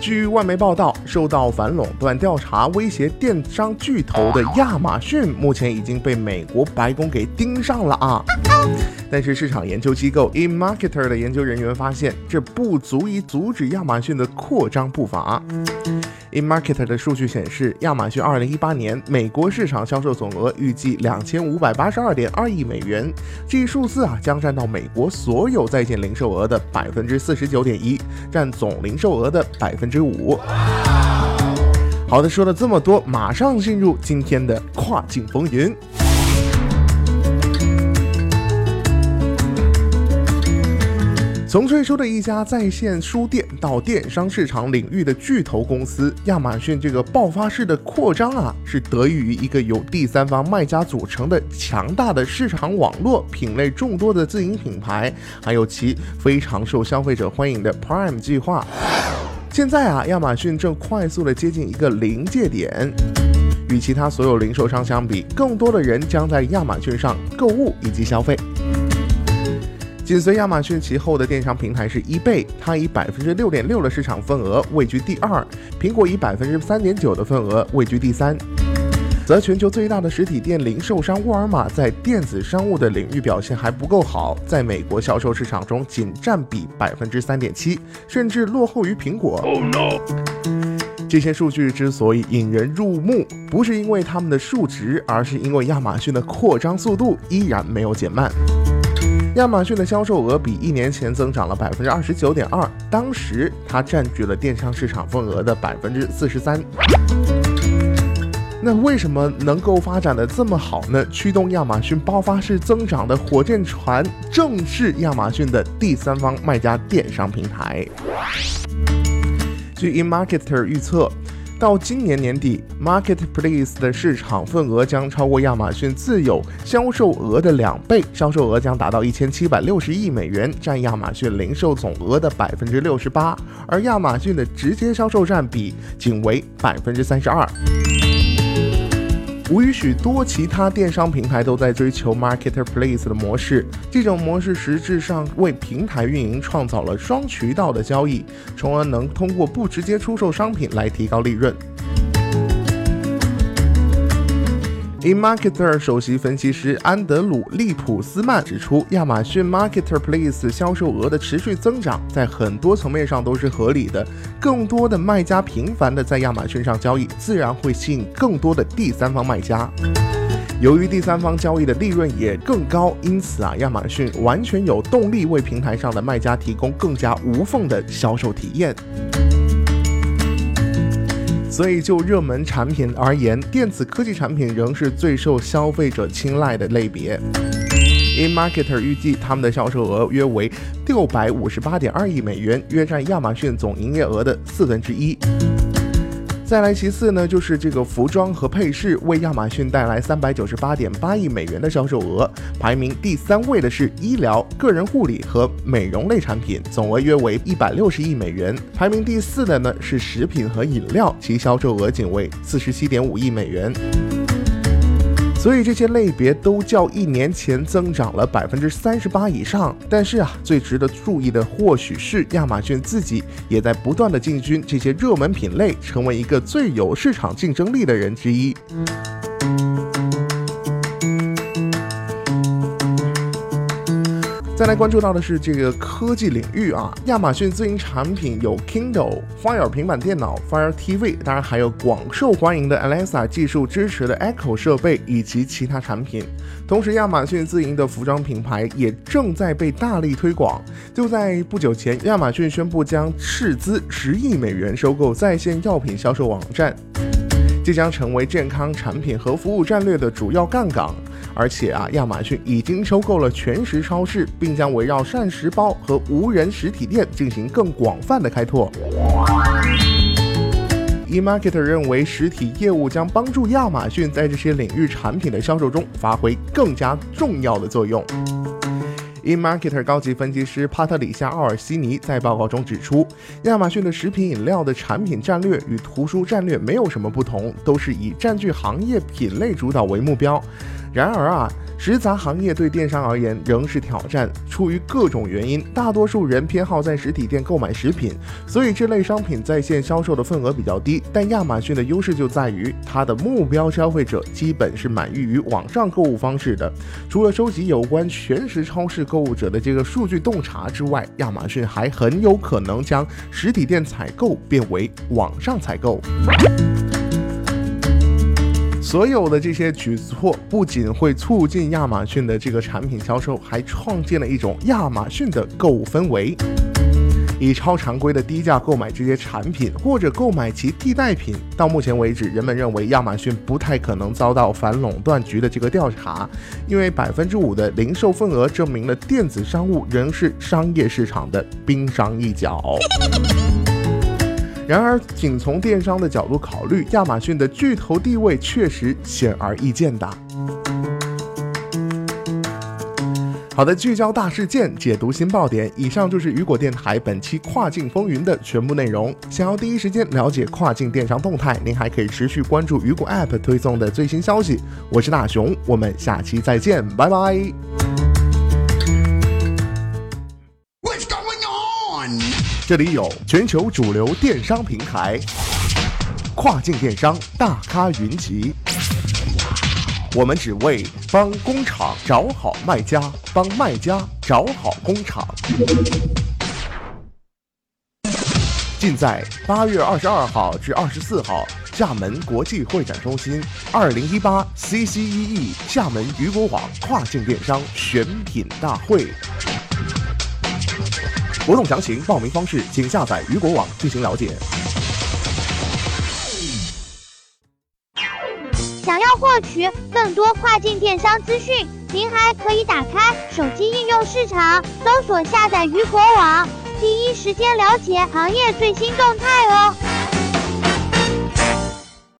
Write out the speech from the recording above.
据外媒报道，受到反垄断调查威胁电商巨头的亚马逊，目前已经被美国白宫给盯上了啊！但是市场研究机构 eMarketer 的研究人员发现，这不足以阻止亚马逊的扩张步伐。eMarketer 的数据显示，亚马逊2018年美国市场销售总额预计2582.2亿美元，这一数字啊将占到美国所有在线零售额的百分之四十九点一，占总零售额的百分之五。好的，说了这么多，马上进入今天的跨境风云。从最初的一家在线书店到电商市场领域的巨头公司，亚马逊这个爆发式的扩张啊，是得益于一个由第三方卖家组成的强大的市场网络、品类众多的自营品牌，还有其非常受消费者欢迎的 Prime 计划。现在啊，亚马逊正快速的接近一个临界点，与其他所有零售商相比，更多的人将在亚马逊上购物以及消费。紧随亚马逊其后的电商平台是 eBay，它以百分之六点六的市场份额位居第二，苹果以百分之三点九的份额位居第三。则全球最大的实体店零售商沃尔玛在电子商务的领域表现还不够好，在美国销售市场中仅占比百分之三点七，甚至落后于苹果。这些数据之所以引人入目，不是因为他们的数值，而是因为亚马逊的扩张速度依然没有减慢。亚马逊的销售额比一年前增长了百分之二十九点二，当时它占据了电商市场份额的百分之四十三。那为什么能够发展的这么好呢？驱动亚马逊爆发式增长的火箭船，正是亚马逊的第三方卖家电商平台。据 eMarketer 预测。到今年年底，Marketplace 的市场份额将超过亚马逊自有销售额的两倍，销售额将达到一千七百六十亿美元，占亚马逊零售总额的百分之六十八，而亚马逊的直接销售占比仅为百分之三十二。无疑，许多其他电商平台都在追求 Marketplace 的模式。这种模式实质上为平台运营创造了双渠道的交易，从而能通过不直接出售商品来提高利润。eMarketer 首席分析师安德鲁·利普斯曼指出，亚马逊 Marketplace 销售额的持续增长，在很多层面上都是合理的。更多的卖家频繁的在亚马逊上交易，自然会吸引更多的第三方卖家。由于第三方交易的利润也更高，因此啊，亚马逊完全有动力为平台上的卖家提供更加无缝的销售体验。所以，就热门产品而言，电子科技产品仍是最受消费者青睐的类别。eMarketer 预计，他们的销售额约为六百五十八点二亿美元，约占亚马逊总营业额的四分之一。再来，其次呢，就是这个服装和配饰为亚马逊带来三百九十八点八亿美元的销售额，排名第三位的是医疗、个人护理和美容类产品，总额约为一百六十亿美元。排名第四的呢是食品和饮料，其销售额仅为四十七点五亿美元。所以这些类别都较一年前增长了百分之三十八以上。但是啊，最值得注意的或许是亚马逊自己也在不断的进军这些热门品类，成为一个最有市场竞争力的人之一。再来关注到的是这个科技领域啊，亚马逊自营产品有 Kindle、Fire 平板电脑、Fire TV，当然还有广受欢迎的 Alexa 技术支持的 Echo 设备以及其他产品。同时，亚马逊自营的服装品牌也正在被大力推广。就在不久前，亚马逊宣布将斥资十亿美元收购在线药品销售网站，这将成为健康产品和服务战略的主要杠杆。而且啊，亚马逊已经收购了全食超市，并将围绕膳食包和无人实体店进行更广泛的开拓。eMarketer 认为，实体业务将帮助亚马逊在这些领域产品的销售中发挥更加重要的作用。eMarketer 高级分析师帕特里夏·奥尔西尼在报告中指出，亚马逊的食品饮料的产品战略与图书战略没有什么不同，都是以占据行业品类主导为目标。然而啊。食杂行业对电商而言仍是挑战。出于各种原因，大多数人偏好在实体店购买食品，所以这类商品在线销售的份额比较低。但亚马逊的优势就在于，它的目标消费者基本是满意于网上购物方式的。除了收集有关全食超市购物者的这个数据洞察之外，亚马逊还很有可能将实体店采购变为网上采购。所有的这些举措不仅会促进亚马逊的这个产品销售，还创建了一种亚马逊的购物氛围。以超常规的低价购买这些产品，或者购买其替代品。到目前为止，人们认为亚马逊不太可能遭到反垄断局的这个调查，因为百分之五的零售份额证明了电子商务仍是商业市场的冰山一角。然而，仅从电商的角度考虑，亚马逊的巨头地位确实显而易见的。好的，聚焦大事件，解读新爆点。以上就是雨果电台本期跨境风云的全部内容。想要第一时间了解跨境电商动态，您还可以持续关注雨果 App 推送的最新消息。我是大熊，我们下期再见，拜拜。这里有全球主流电商平台，跨境电商大咖云集。我们只为帮工厂找好卖家，帮卖家找好工厂。尽在八月二十二号至二十四号厦门国际会展中心二零一八 CCEE 厦门渔果网跨境电商选品大会。活动详情、报名方式，请下载鱼果网进行了解。想要获取更多跨境电商资讯，您还可以打开手机应用市场，搜索下载鱼果网，第一时间了解行业最新动态哦。